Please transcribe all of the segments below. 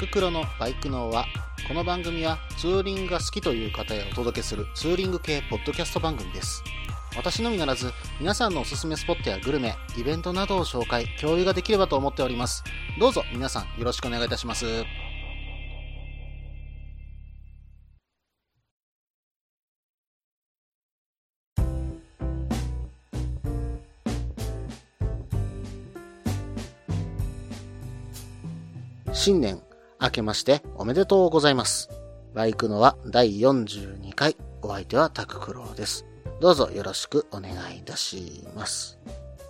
ククロのバイク脳は、この番組はツーリングが好きという方へお届けするツーリング系ポッドキャスト番組です。私のみならず、皆さんのおすすめスポットやグルメ、イベントなどを紹介、共有ができればと思っております。どうぞ皆さんよろしくお願いいたします。新年明けましておめでとうございます。バイクのは第42回、お相手はタククロウです。どうぞよろしくお願いいたします。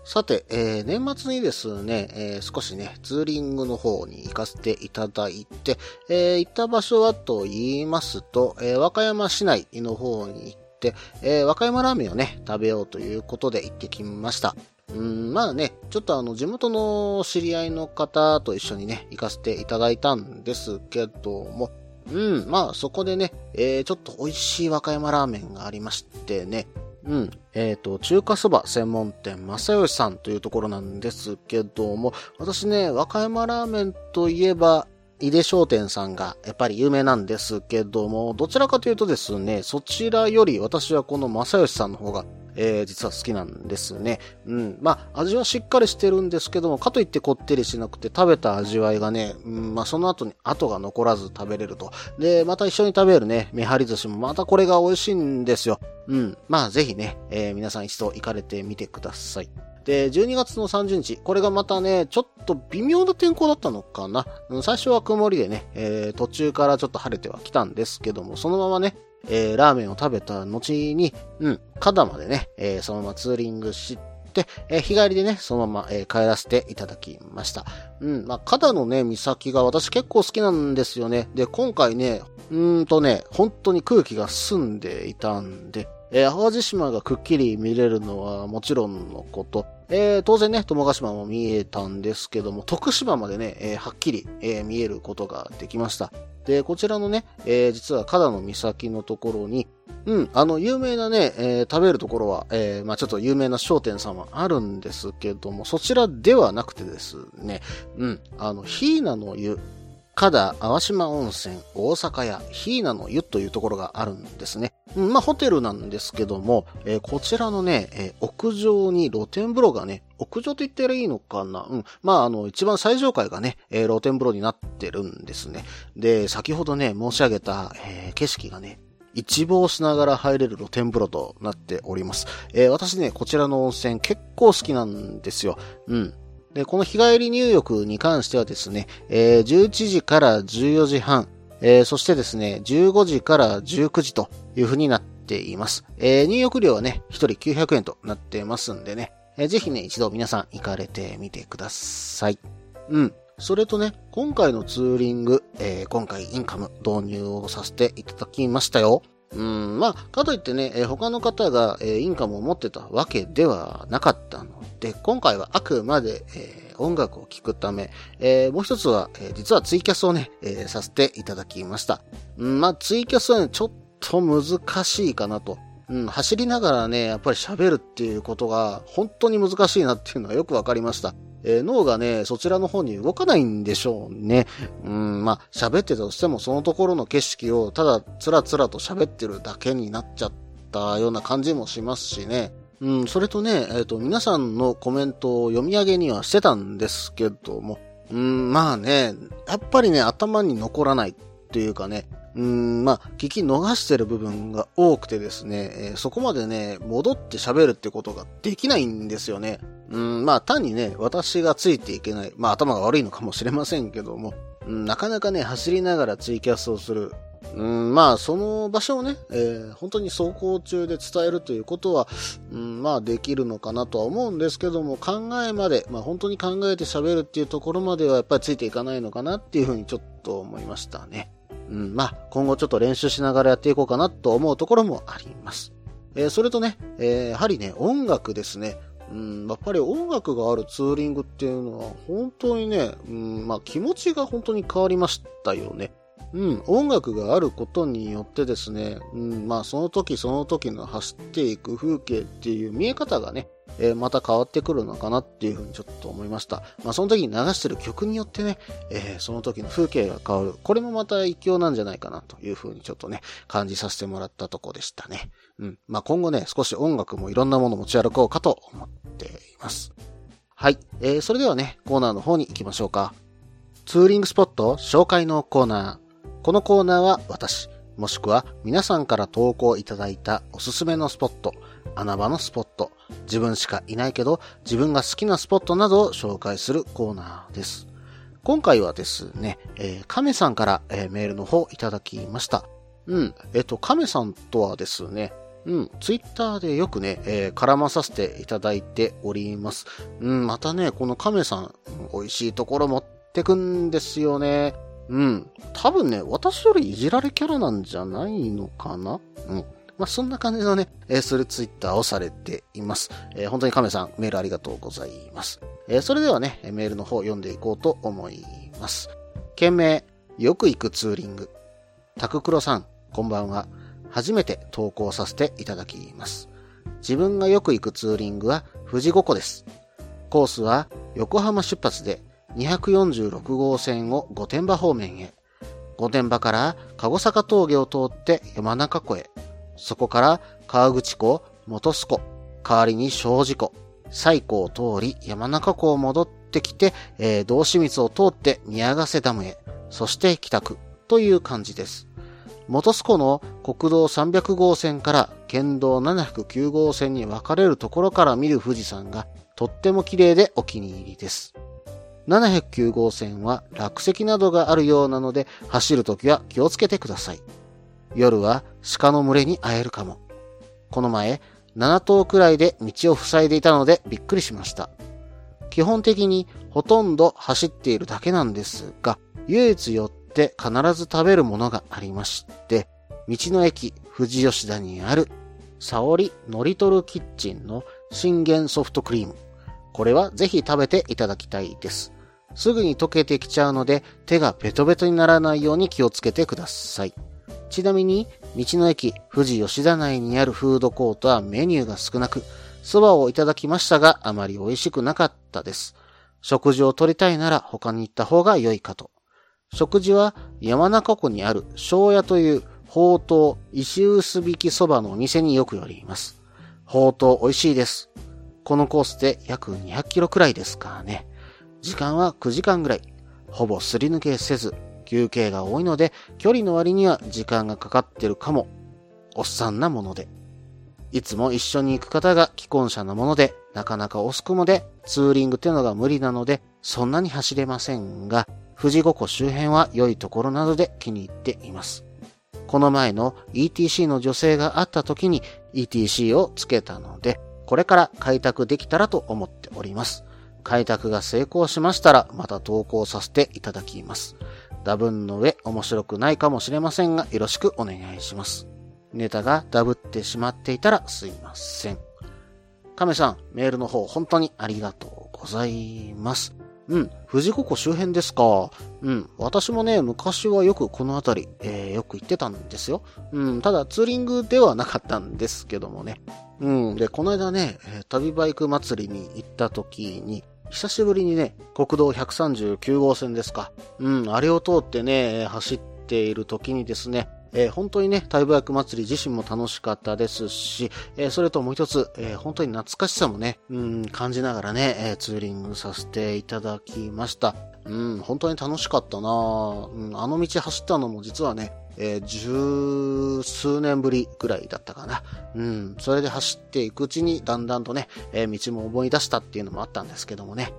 さて、えー年末にですね、えー少しね、ツーリングの方に行かせていただいて、えー行った場所はと言いますと、えー和歌山市内の方に行って、えー和歌山ラーメンをね、食べようということで行ってきました。うん、まあね、ちょっとあの、地元の知り合いの方と一緒にね、行かせていただいたんですけども、うん、まあそこでね、えー、ちょっと美味しい和歌山ラーメンがありましてね、うん、えっ、と、中華そば専門店正義さんというところなんですけども、私ね、和歌山ラーメンといえば、井出商店さんがやっぱり有名なんですけども、どちらかというとですね、そちらより私はこの正義さんの方がえー実は好きなんですね。うん。まあ、味はしっかりしてるんですけども、かといってこってりしなくて食べた味わいがね、うん、まあ、その後に後が残らず食べれると。で、また一緒に食べるね、めはり寿司もまたこれが美味しいんですよ。うん。まあ、ぜひね、えー皆さん一度行かれてみてください。で、12月の30日、これがまたね、ちょっと微妙な天候だったのかな。最初は曇りでね、えー途中からちょっと晴れては来たんですけども、そのままね、えーラーメンを食べた後に、うん、肩までね、えーそのままツーリングして、えー日帰りでね、そのまま、えー帰らせていただきました。うん、まあ、肩のね、岬が私結構好きなんですよね。で、今回ね、うーんとね、本当に空気が澄んでいたんで、えー淡路島がくっきり見れるのはもちろんのこと、えー当然ね、友ヶ島も見えたんですけども、徳島までね、えーはっきり、えー見えることができました。で、こちらのね、え実は肩の岬のところに、うん、あの、有名なね、え食べるところは、えまあちょっと有名な商店さんはあるんですけども、そちらではなくてですね、うん、あの、ヒーナの湯、加田淡島温泉大阪屋ヒーナの湯というところがあるんですね。まあホテルなんですけども、えーこちらのね、えー屋上に露天風呂がね、屋上と言ったらいいのかな？うん。まああの、一番最上階がね、えー露天風呂になってるんですね。で、先ほどね、申し上げた、え景色がね、一望しながら入れる露天風呂となっております。え私ね、こちらの温泉結構好きなんですよ。うん。で、この日帰り入浴に関してはですね、えー11時から14時半、えーそしてですね、15時から19時という風になっています。えー入浴料はね、1人900円となってますんでね、えーぜひね、一度皆さん行かれてみてください。うん。それとね、今回のツーリング、えー今回インカム導入をさせていただきましたよ。うん、まあ、かといってね、え他の方が、えーインカムを持ってたわけではなかったので、今回はあくまで、え音楽を聴くため、えーもう一つは、え実はツイキャスをね、えーさせていただきました。うん、まあ、ツイキャスはね、ちょっと難しいかなと。うん、走りながらね、やっぱり喋るっていうことが本当に難しいなっていうのはよくわかりました。えー脳がね、そちらの方に動かないんでしょうね。うん、まあ、喋ってたとしてもそのところの景色をただつらつらと喋ってるだけになっちゃったような感じもしますしね。うん、それとね、えっ、と、皆さんのコメントを読み上げにはしてたんですけども、うん、まあね、やっぱりね、頭に残らないっていうかね、うん、まあ、聞き逃してる部分が多くてですね、えーそこまでね、戻って喋るってことができないんですよね。うん、まあ、単にね、私がついていけない、まあ、頭が悪いのかもしれませんけども、うん、なかなかね、走りながらツイキャスをする。うん、まあ、その場所をね、えー本当に走行中で伝えるということは、うん、まあ、できるのかなとは思うんですけども、考えまで、まあ、本当に考えて喋るっていうところまではやっぱりついていかないのかなっていうふうにちょっと思いましたね。うん、まあ、今後ちょっと練習しながらやっていこうかなと思うところもあります。えーそれとね、えーやはりね、音楽ですね。うん、やっぱり音楽があるツーリングっていうのは、本当にね、うん、まあ気持ちが本当に変わりましたよね。うん、音楽があることによってですね、うん、まあその時その時の走っていく風景っていう見え方がね、えー、また変わってくるのかなっていうふうにちょっと思いました。まあその時に流してる曲によってね、えー、その時の風景が変わる。これもまた一興なんじゃないかなというふうにちょっとね、感じさせてもらったとこでしたね。うん。まあ今後ね、少し音楽もいろんなもの持ち歩こうかと思っています。はい。えー、それではね、コーナーの方に行きましょうか。ツーリングスポット紹介のコーナー。このコーナーは私、もしくは皆さんから投稿いただいたおすすめのスポット、穴場のスポット、自分しかいないけど自分が好きなスポットなどを紹介するコーナーです。今回はですね、えー、亀さんから、えー、メールの方いただきました。うん、えっ、ー、と、亀さんとはですね、うん、ツイッターでよくね、えー、絡まさせていただいております。うん、またね、この亀さん、美味しいところ持ってくんですよね。うん。多分ね、私よりいじられキャラなんじゃないのかな？うん。まあ、そんな感じのね、えー、するツイッターをされています。えー、本当に亀さん、メールありがとうございます。えー、それではね、メールの方読んでいこうと思います。件名、よく行くツーリング。タククロさん、こんばんは。初めて投稿させていただきます。自分がよく行くツーリングは富士五湖です。コースは横浜出発で246号線を御殿場方面へ。御殿場から籠坂峠を通って山中湖へ。そこから川口湖、元栖湖、代わりに小路湖、西湖を通り山中湖を戻ってきて、えー、道志光を通って宮ヶ瀬ダムへ、そして帰宅という感じです。元栖湖の国道300号線から県道709号線に分かれるところから見る富士山がとっても綺麗でお気に入りです。709号線は落石などがあるようなので走るときは気をつけてください。夜は鹿の群れに会えるかも。この前、7頭くらいで道を塞いでいたのでびっくりしました。基本的にほとんど走っているだけなんですが、唯一寄って必ず食べるものがありまして、道の駅富士吉田にある沙織のりとるキッチンの信玄ソフトクリーム。これはぜひ食べていただきたいです。すぐに溶けてきちゃうので手がベトベトにならないように気をつけてください。ちなみに、道の駅富士吉田内にあるフードコートはメニューが少なく、蕎麦をいただきましたがあまり美味しくなかったです。食事を取りたいなら他に行った方が良いかと。食事は山中湖にある庄屋というほうとう石臼引き蕎麦のお店によく寄ります。ほうとう美味しいです。このコースで約200キロくらいですからね。時間は9時間ぐらい。ほぼすり抜けせず、休憩が多いので、距離の割には時間がかかってるかも。おっさんなもので。いつも一緒に行く方が既婚者なもので、なかなか遅くもで、ツーリングってのが無理なので、そんなに走れませんが、富士五湖周辺は良いところなどで気に入っています。この前の ETC の女性があった時に ETC をつけたので、これから開拓できたらと思っております。開拓が成功しましたら、また投稿させていただきます。ダブンの上、面白くないかもしれませんが、よろしくお願いします。ネタがダブってしまっていたらすいません。亀さん、メールの方、本当にありがとうございます。うん、富士五湖周辺ですか。うん、私もね、昔はよくこの辺り、えー、よく行ってたんですよ。うん、ただツーリングではなかったんですけどもね。うん、で、この間ね、旅バイク祭りに行った時に、久しぶりにね、国道139号線ですか。うん、あれを通ってね、走っている時にですね、えー、本当にね、タイブヤク祭り自身も楽しかったですし、えー、それともう一つ、えー、本当に懐かしさもね、うん、感じながらね、えツーリングさせていただきました。うん、本当に楽しかったなうん、あの道走ったのも実はね、えー、十数年ぶりぐらいだったかな。うん。それで走っていくうちに、だんだんとね、えー、道も思い出したっていうのもあったんですけどもね。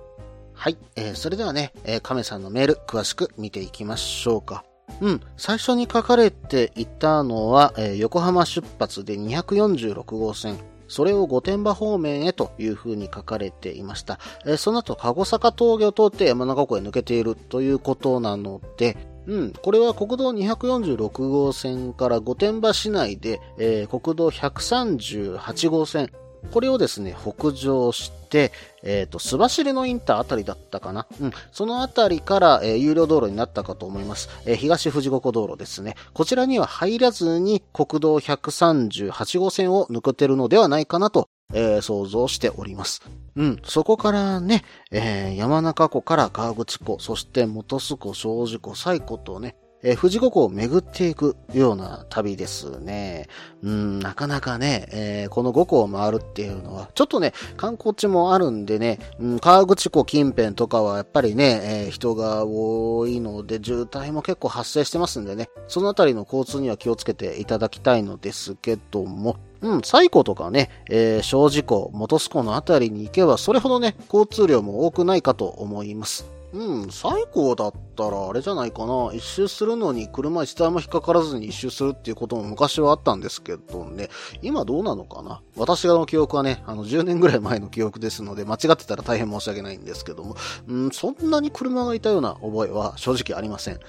はい。えー、それではね、えー、亀さんのメール、詳しく見ていきましょうか。うん。最初に書かれていたのは、えー、横浜出発で246号線。それを御殿場方面へという風に書かれていました。えー、その後、籠坂峠を通って山中湖へ抜けているということなので、うん、これは国道246号線から御殿場市内で、えー、国道138号線、これをですね、北上して、えっ、ー、と、須走のインターあたりだったかな。うん。そのあたりから、えー、有料道路になったかと思います。えー、東富士五湖道路ですね。こちらには入らずに国道138号線を抜けてるのではないかなと、えー、想像しております。うん。そこからね、えー、山中湖から川口湖、そして元栖湖、庄司湖、西湖とね、えー、富士五湖を巡っていくような旅ですね。うん、なかなかね、えー、この五湖を回るっていうのは、ちょっとね、観光地もあるんでね、うん、川口湖近辺とかはやっぱりね、えー、人が多いので、渋滞も結構発生してますんでね、そのあたりの交通には気をつけていただきたいのですけども、うん、西湖とかね、えー、小事湖、元栖湖のあたりに行けば、それほどね、交通量も多くないかと思います。うん、最高だったらあれじゃないかな。一周するのに車一台も引っかからずに一周するっていうことも昔はあったんですけどね。今どうなのかな？私の記憶はね、あの10年ぐらい前の記憶ですので、間違ってたら大変申し訳ないんですけども、うん、そんなに車がいたような覚えは正直ありません。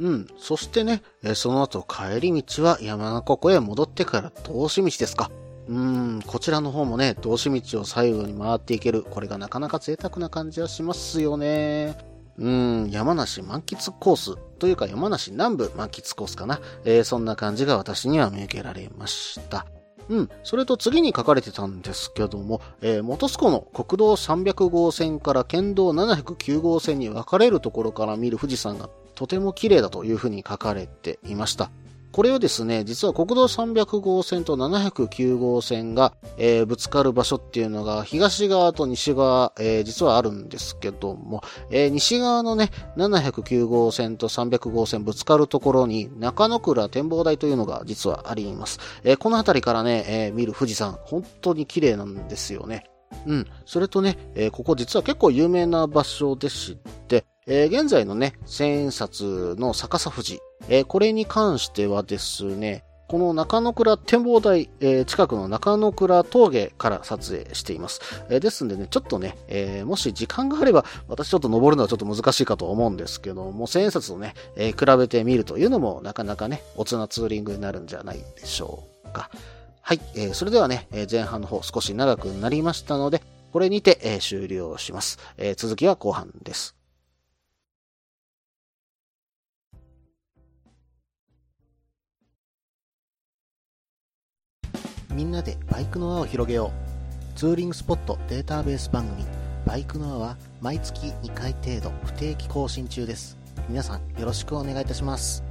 うん。そしてね、その後帰り道は山中湖へ戻ってから通し道ですか。うーん、こちらの方もね、通し道を最後に回っていける。これがなかなか贅沢な感じはしますよね。うん、山梨満喫コースというか山梨南部満喫コースかな。えー、そんな感じが私には見受けられました。うん。それと次に書かれてたんですけども、えー、元栖湖の国道300号線から県道709号線に分かれるところから見る富士山がとても綺麗だというふうに書かれていました。これをですね、実は国道300号線と709号線が、えー、ぶつかる場所っていうのが東側と西側、えー、実はあるんですけども、えー、西側のね、709号線と300号線ぶつかるところに中野倉展望台というのが実はあります。えこの辺りからね、え見る富士山、本当に綺麗なんですよね。うん。それとね、えここ実は結構有名な場所でして、え現在のね、千円札の逆さ富士、えー、これに関してはですね、この中野倉展望台、えー、近くの中野倉峠から撮影しています。えー、ですんでね、ちょっとね、えー、もし時間があれば、私ちょっと登るのはちょっと難しいかと思うんですけども、千円札とね、え比べてみるというのもなかなかね、おつなツーリングになるんじゃないでしょうか。はい、えそれではね、え前半の方少し長くなりましたので、これにて、え終了します、え続きは後半です。みんなでバイクの輪を広げよう。ツーリングスポットデータベース番組、バイクの輪は毎月2回程度不定期更新中です。皆さんよろしくお願いいたします。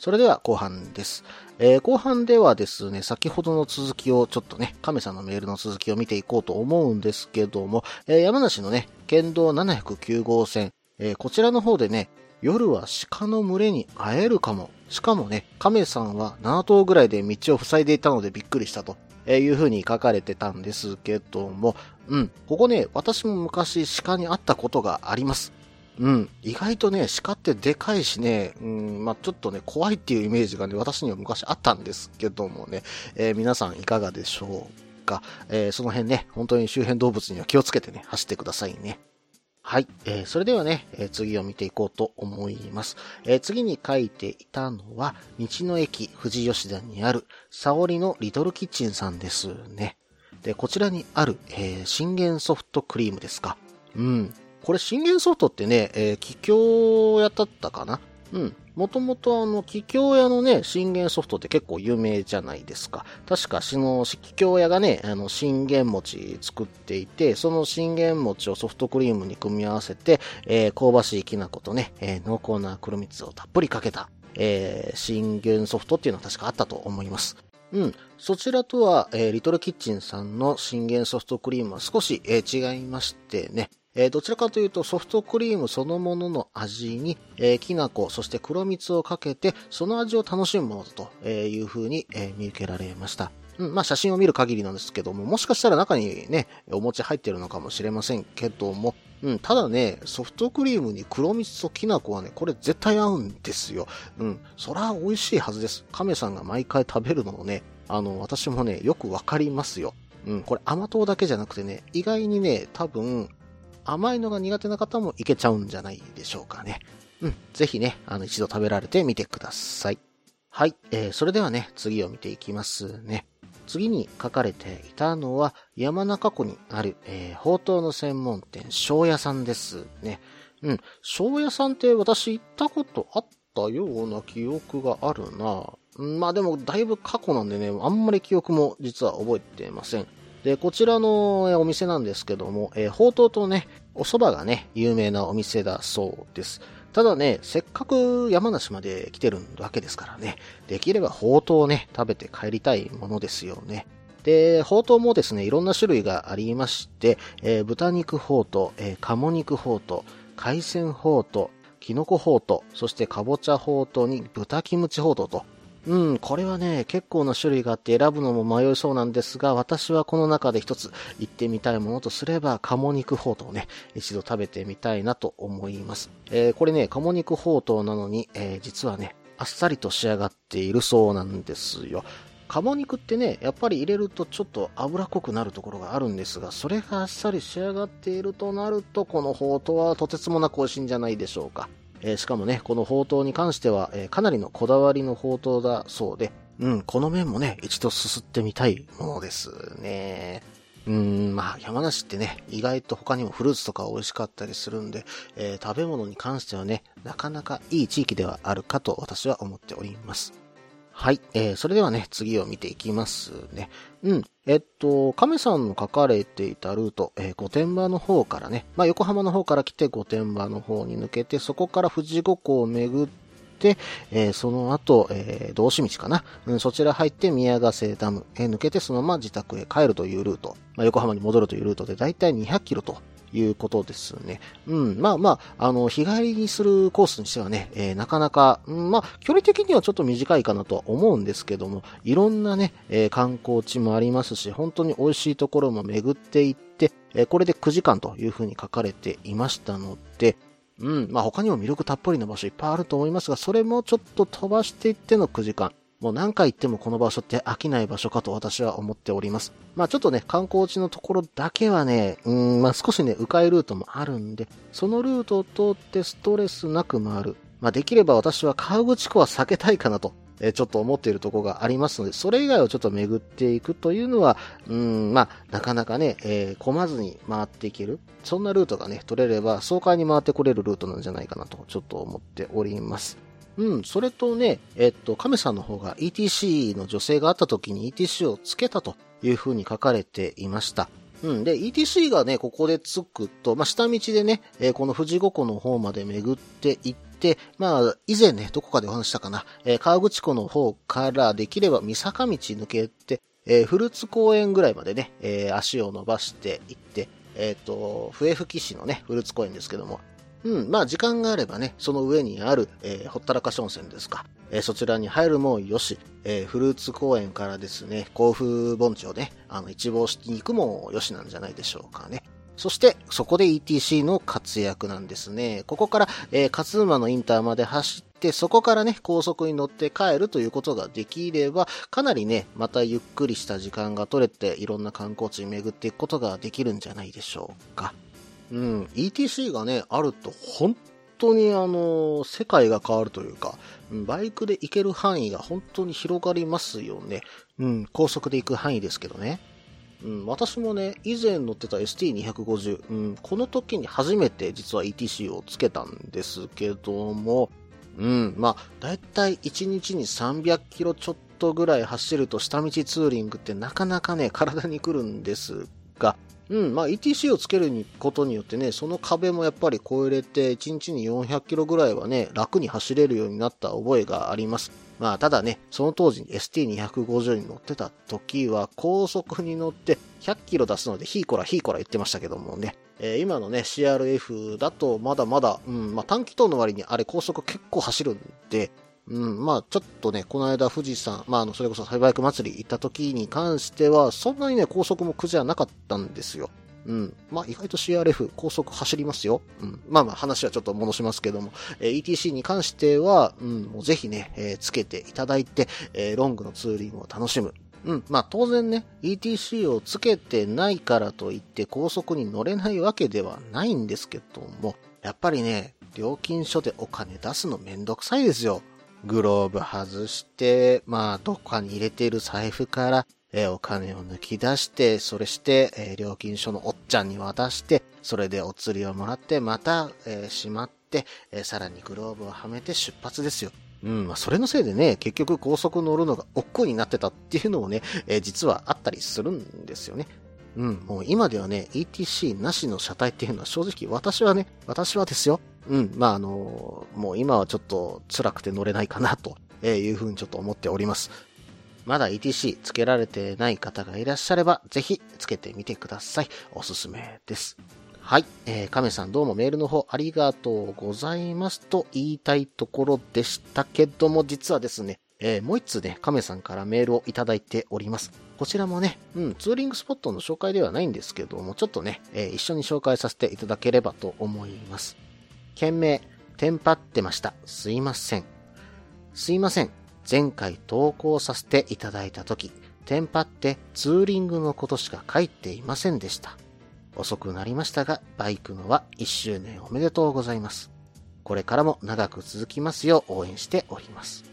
それでは後半です。えー、後半ではですね、先ほどの続きをちょっとね、亀さんのメールの続きを見ていこうと思うんですけども、えー、山梨のね、県道709号線、えー、こちらの方でね、夜は鹿の群れに会えるかも。しかもね、亀さんは7頭ぐらいで道を塞いでいたのでびっくりしたと。えいう風に書かれてたんですけども、うん、ここね、私も昔鹿に会ったことがあります。うん。意外とね、鹿ってでかいしね、うん、まあ、ちょっとね、怖いっていうイメージがね、私には昔あったんですけどもね、えー、皆さんいかがでしょうか。えー、その辺ね、本当に周辺動物には気をつけてね、走ってくださいね。はい。えー、それではね、えー、次を見ていこうと思います。えー、次に書いていたのは、道の駅富士吉田にある、沙織のリトルキッチンさんですね。で、こちらにある、えー、信玄ソフトクリームですか。うん。これ信玄ソフトってね、えー、桔梗屋だったかな？うん。もともとあの、桔梗屋のね、信玄ソフトって結構有名じゃないですか。確か、しの、桔梗屋がね、あの、信玄餅作っていて、その信玄餅をソフトクリームに組み合わせて、えー、香ばしいきな粉とね、えー、濃厚な黒蜜をたっぷりかけた、えー、信玄ソフトっていうのは確かあったと思います。うん。そちらとは、えー、リトルキッチンさんの信玄ソフトクリームは少し、えー、違いましてね、えー、どちらかというとソフトクリームそのものの味に、えー、きな粉、そして黒蜜をかけて、その味を楽しむものだという風に、えー、見受けられました。うん、まあ写真を見る限りなんですけども、もしかしたら中にね、お餅入ってるのかもしれませんけども、うん、ただね、ソフトクリームに黒蜜ときな粉はね、これ絶対合うんですよ。うん、そら美味しいはずです。亀さんが毎回食べるのをね、あの、私もね、よくわかりますよ。うん、これ甘党だけじゃなくてね、意外にね、多分、甘いのが苦手な方もいけちゃうんじゃないでしょうかね。うん。ぜひね、あの、一度食べられてみてください。はい。えー、それではね、次を見ていきますね。次に書かれていたのは、山中湖にある、えー、ほうとうの専門店、庄屋さんですね。うん。庄屋さんって私行ったことあったような記憶があるな。まあでも、だいぶ過去なんでね、あんまり記憶も実は覚えてません。で、こちらのお店なんですけども、えー、ほうとうとね、お蕎麦がね、有名なお店だそうです。ただね、せっかく山梨まで来てるわけですからね、できればほうとうをね、食べて帰りたいものですよね。で、ほうとうもですね、いろんな種類がありまして、えー、豚肉ほうとう、えー、鴨肉ほうとう、海鮮ほうとう、キノコほうとう、そしてかぼちゃほうとうに豚キムチほうとうと、うん、これはね、結構な種類があって選ぶのも迷いそうなんですが、私はこの中で一つ行ってみたいものとすれば、鴨肉ほうとうね、一度食べてみたいなと思います。えー、これね、鴨肉ほうとうなのに、えー、実はね、あっさりと仕上がっているそうなんですよ。鴨肉ってね、やっぱり入れるとちょっと脂濃くなるところがあるんですが、それがあっさり仕上がっているとなると、このほうとうはとてつもなく美味しいんじゃないでしょうか。えー、しかもね、この宝刀に関しては、えー、かなりのこだわりの宝刀だそうで、うん、この面もね、一度すすってみたいものですね。うん、まあ、山梨ってね、意外と他にもフルーツとか美味しかったりするんで、えー、食べ物に関してはね、なかなかいい地域ではあるかと私は思っております。はい。えー、それではね、次を見ていきますね。うん。えっと、亀さんの書かれていたルート、えー、御殿場の方からね、まあ、横浜の方から来て御殿場の方に抜けて、そこから富士五湖を巡って、えー、その後、えー、道志道かな、うん、そちら入って宮ヶ瀬ダムへ抜けて、そのまま自宅へ帰るというルート、まあ、横浜に戻るというルートで、だいたい200キロということですね。うん。まあまあ、あの、日帰りにするコースにしてはね、えー、なかなか、うん、まあ、距離的にはちょっと短いかなとは思うんですけども、いろんなね、えー、観光地もありますし、本当に美味しいところも巡っていって、えー、これで9時間というふうに書かれていましたので、うん、まあ他にも魅力たっぷりの場所いっぱいあると思いますが、それもちょっと飛ばしていっての9時間。もう何回行ってもこの場所って飽きない場所かと私は思っております。まあちょっとね、観光地のところだけはね、うん、まあ少しね、迂回ルートもあるんで、そのルートを通ってストレスなく回る。まあできれば私は河口湖は避けたいかなと。えちょっと思っているところがありますので、それ以外をちょっと巡っていくというのは、うん、まあ、なかなかね、えー、混まずに回っていける。そんなルートがね、取れれば、爽快に回ってこれるルートなんじゃないかなと、ちょっと思っております。うん、それとね、えっと、亀さんの方が ETC の女性があった時に ETC をつけたという風に書かれていました。うん。で、ETC がね、ここでつくと、まあ、下道でね、えー、この富士五湖の方まで巡っていって、まあ、以前ね、どこかでお話したかな、えー、川口湖の方からできれば三坂道抜けて、えー、フルーツ公園ぐらいまでね、え、足を伸ばしていって、えっ、と、笛吹市のね、フルーツ公園ですけども、うん、まあ時間があればね、その上にある、えー、ほったらかし温泉ですか。えー、そちらに入るもよし、えー、フルーツ公園からですね、甲府盆地をね、あの、一望しに行くもよしなんじゃないでしょうかね。そして、そこで ETC の活躍なんですね。ここから、えー、勝沼のインターまで走って、そこからね、高速に乗って帰るということができれば、かなりね、またゆっくりした時間が取れて、いろんな観光地に巡っていくことができるんじゃないでしょうか。うん、ETC がね、あると本当にあの、世界が変わるというか、バイクで行ける範囲が本当に広がりますよね。うん、高速で行く範囲ですけどね。うん、私もね、以前乗ってた ST250、うん、この時に初めて実は ETC をつけたんですけども、うん、まあ、だいたい1日に300キロちょっとぐらい走ると下道ツーリングってなかなかね、体に来るんですが、うん、まあ ETC をつけることによってね、その壁もやっぱり越えれて、1日に400キロぐらいはね、楽に走れるようになった覚えがあります。まあ、ただね、その当時 ST250 に乗ってた時は、高速に乗って100キロ出すので、ヒーコラヒーコラ言ってましたけどもね、えー、今のね、CRF だとまだまだ、うん、まあ短気筒の割にあれ高速結構走るんで、うん、まあちょっとね、この間富士山、まああの、それこそサイバイク祭り行った時に関しては、そんなにね、高速も苦じゃなかったんですよ。うん。まあ、意外と CRF 高速走りますよ。うん。まあまあ話はちょっと戻しますけども、えー、ETC に関しては、うん、もうぜひね、えー、つけていただいて、えー、ロングのツーリングを楽しむ。うん。まあ当然ね、ETC をつけてないからといって高速に乗れないわけではないんですけども、やっぱりね、料金所でお金出すのめんどくさいですよ。グローブ外して、まあどっかに入れている財布から、えー、お金を抜き出して、それして、えー、料金所のおっちゃんに渡して、それでお釣りをもらって、また、えー、しまって、えさらにグローブをはめて出発ですよ。うん、まあ、それのせいでね、結局高速乗るのが億劫になってたっていうのもね、え、実はあったりするんですよね。うん、もう今ではね、ETC なしの車体っていうのは正直私はね、私はですよ。うん、まああの、もう今はちょっと辛くて乗れないかなというふうにちょっと思っております。まだ ETC つけられてない方がいらっしゃれば、ぜひつけてみてください。おすすめです。はい。えー、亀さんどうもメールの方ありがとうございますと言いたいところでしたけども、実はですね、えー、もう一通ね、亀さんからメールをいただいております。こちらもね、うん、ツーリングスポットの紹介ではないんですけども、ちょっとね、えー、一緒に紹介させていただければと思います。件名、テンパってました。すいません。すいません。前回投稿させていただいたとき、テンパってツーリングのことしか書いていませんでした。遅くなりましたが、バイクのは1周年おめでとうございます。これからも長く続きますよう応援しております。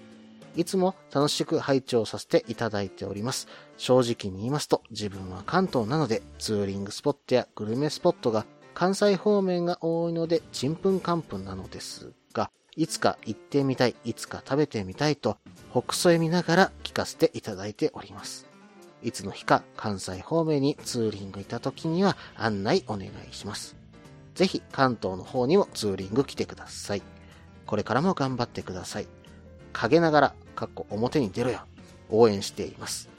いつも楽しく拝聴させていただいております。正直に言いますと、自分は関東なので、ツーリングスポットやグルメスポットが関西方面が多いので、ちんぷんかんぷんなのですが、いつか行ってみたい、いつか食べてみたいと、北斎見ながら聞かせていただいております。いつの日か関西方面にツーリングいた時には案内お願いします。ぜひ関東の方にもツーリング来てください。これからも頑張ってください。陰ながら、かっこ表に出ろよ。応援しています。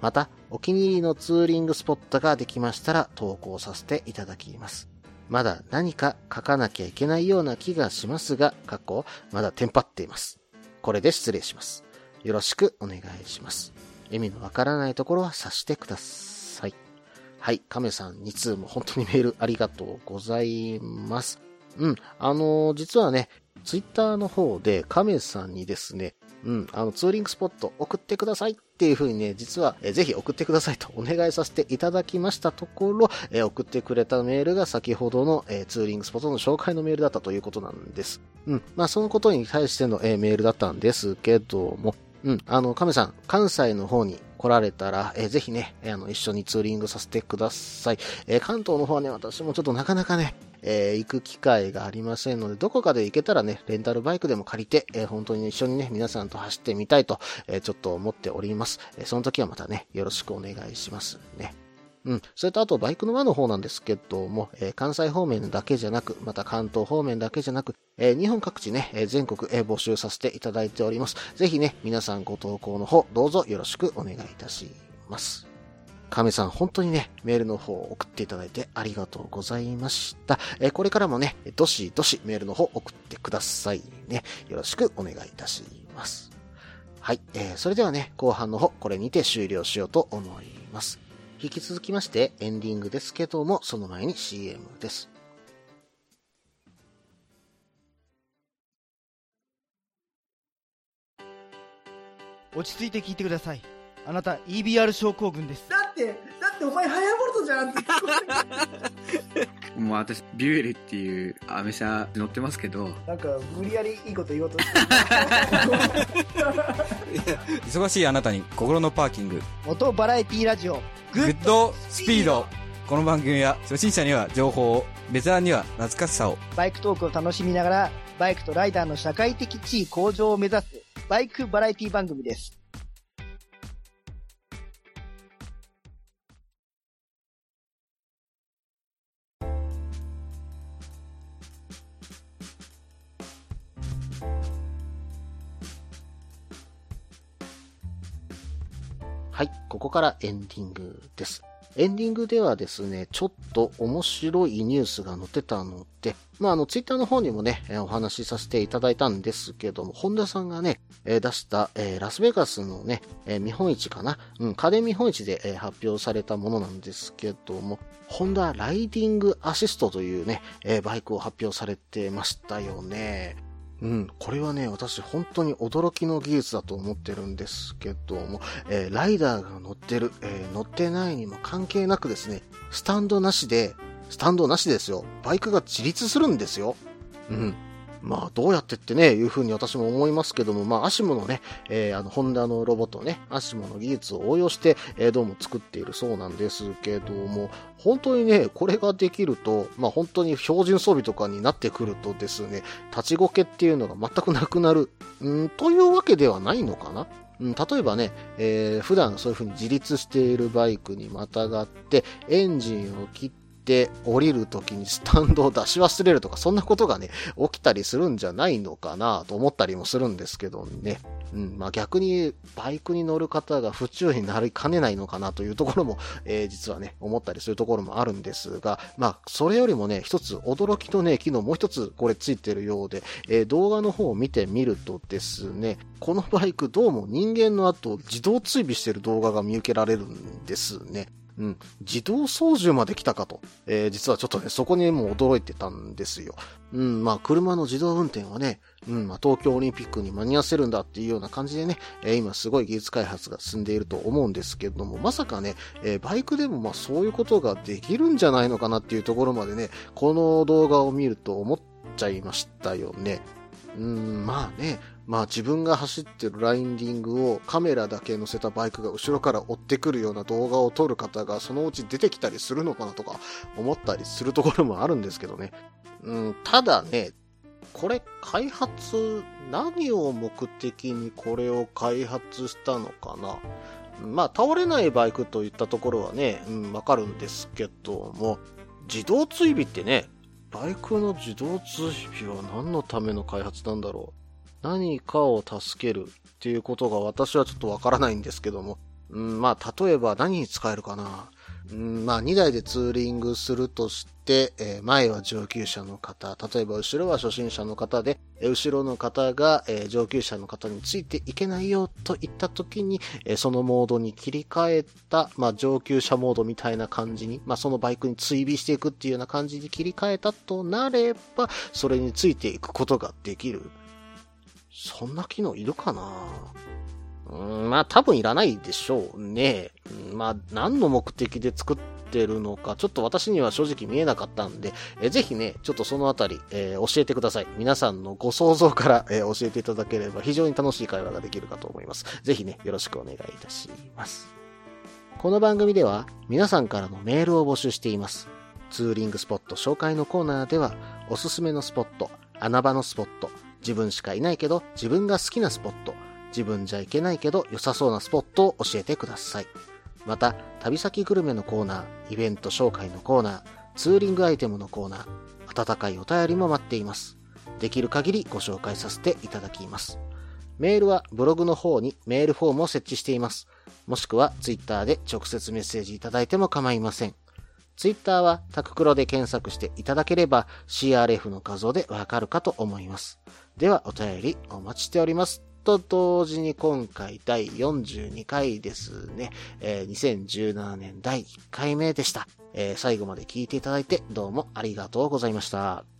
また、お気に入りのツーリングスポットができましたら投稿させていただきます。まだ何か書かなきゃいけないような気がしますが、過去、まだテンパっています。これで失礼します。よろしくお願いします。意味のわからないところは察してください。はい、亀さん2通も本当にメールありがとうございます。うん、あのー、実はね、ツイッターの方で亀さんにですね、うん、あの、ツーリングスポット送ってくださいっていう風にね、実は、えぜひ送ってくださいとお願いさせていただきましたところ、え送ってくれたメールが先ほどの、えツーリングスポットの紹介のメールだったということなんです。うん、まあそのことに対しての、えメールだったんですけども、うん、あの、亀さん、関西の方に来られたら、えー、ぜひね、あの、一緒にツーリングさせてください。えー、関東の方はね、私もちょっとなかなかね、えー、行く機会がありませんので、どこかで行けたらね、レンタルバイクでも借りて、えー、本当に一緒にね、皆さんと走ってみたいと、えー、ちょっと思っております。えその時はまたね、よろしくお願いしますね。うん。それとあとバイクの輪の方なんですけども、えー、関西方面だけじゃなく、また関東方面だけじゃなく、えー、日本各地ね、えー、全国、え募集させていただいております。ぜひね、皆さんご投稿の方、どうぞよろしくお願いいたします。亀さん、本当にね、メールの方を送っていただいてありがとうございました。えこれからもね、どしどしメールの方送ってくださいね。よろしくお願いいたします。はい、えー、それではね、後半の方、これにて終了しようと思います。引き続きましてエンディングですけども、その前に CM です。落ち着いて聞いてください。あなた EBR 症候群です。だって、だってお前ハヤボルトじゃんって もう私、ビュエルっていうアメ車乗ってますけど。なんか、無理やりいいこと言おうとして 忙しいあなたに心のパーキング。元バラエティラジオ。グッドスピード。この番組は初心者には情報を、ベテランには懐かしさを。バイクトークを楽しみながら、バイクとライダーの社会的地位向上を目指す、バイクバラエティ番組です。はい、ここからエンディングです。エンディングではですね、ちょっと面白いニュースが載ってたので、まあ、あの、ツイッターの方にもね、お話しさせていただいたんですけども、ホンダさんがね、出した、えラスベガスのねえ、見本市かな？うん、家電見本市でえ、発表されたものなんですけども、ホンダライディングアシストというね、えバイクを発表されてましたよね。うん、これはね、私本当に驚きの技術だと思ってるんですけども、えーライダーが乗ってる、えー乗ってないにも関係なくですね、スタンドなしで、スタンドなしですよ。バイクが自立するんですよ。うん。まあ、どうやってってね、いうふうに私も思いますけども、まあ、アシモのね、えーあの、ホンダのロボットね、アシモの技術を応用して、えーどうも作っているそうなんですけども、本当にね、これができると、まあ、本当に標準装備とかになってくるとですね、立ちこけっていうのが全くなくなる、うん、というわけではないのかな、例えばね、えー普段そういう風に自立しているバイクにまたがって、エンジンを切って降りる時にスタンドを出し忘れるとか、そんなことがね、起きたりするんじゃないのかなと思ったりもするんですけどね。うん、まあ逆にバイクに乗る方が不注意になりかねないのかなというところも、えー実はね、思ったりするところもあるんですが、まあそれよりもね、一つ驚きのね、機能もう一つこれついてるようで、えー動画の方を見てみるとですね、このバイクどうも人間の後自動追尾してる動画が見受けられるんですね。うん。自動操縦まで来たかと。えー実はちょっとね、そこにもう驚いてたんですよ。うん、まあ、車の自動運転はね、うん、まあ、東京オリンピックに間に合わせるんだっていうような感じでね、えー今すごい技術開発が進んでいると思うんですけども、まさかね、えーバイクでもまあそういうことができるんじゃないのかなっていうところまでね、この動画を見ると思っちゃいましたよね。うん、まあね、まあ自分が走ってるラインディングをカメラだけ乗せたバイクが後ろから追ってくるような動画を撮る方がそのうち出てきたりするのかなとか思ったりするところもあるんですけどね。うん、ただね、これ開発、何を目的にこれを開発したのかなまあ倒れないバイクといったところはね、うん、わかるんですけども、自動追尾ってね、バイクの自動追尾は何のための開発なんだろう何かを助けるっていうことが私はちょっとわからないんですけども、うん、まあ例えば何に使えるかな。うん、まあ2台でツーリングするとして、えー前は上級者の方、例えば後ろは初心者の方で、後ろの方が、えー上級者の方についていけないよといった時に、えーそのモードに切り替えた、まあ上級者モードみたいな感じに、まあそのバイクに追尾していくっていうような感じに切り替えたとなれば、それについていくことができる。そんな機能いるかな？うん、まあ多分いらないでしょうね。まあ何の目的で作ってるのか、ちょっと私には正直見えなかったんで、えぜひね、ちょっとそのあたり、えー教えてください。皆さんのご想像から、えー教えていただければ非常に楽しい会話ができるかと思います。ぜひね、よろしくお願いいたします。この番組では皆さんからのメールを募集しています。ツーリングスポット紹介のコーナーでは、おすすめのスポット、穴場のスポット、自分しかいないけど自分が好きなスポット、自分じゃいけないけど良さそうなスポットを教えてください。また、旅先グルメのコーナー、イベント紹介のコーナー、ツーリングアイテムのコーナー、温かいお便りも待っています。できる限りご紹介させていただきます。メールはブログの方にメールフォームを設置しています。もしくはツイッターで直接メッセージいただいても構いません。ツイッターはタククロで検索していただければ CRF の画像でわかるかと思います。ではお便りお待ちしております。と同時に今回第42回ですね。えー2017年第1回目でした。えー最後まで聞いていただいてどうもありがとうございました。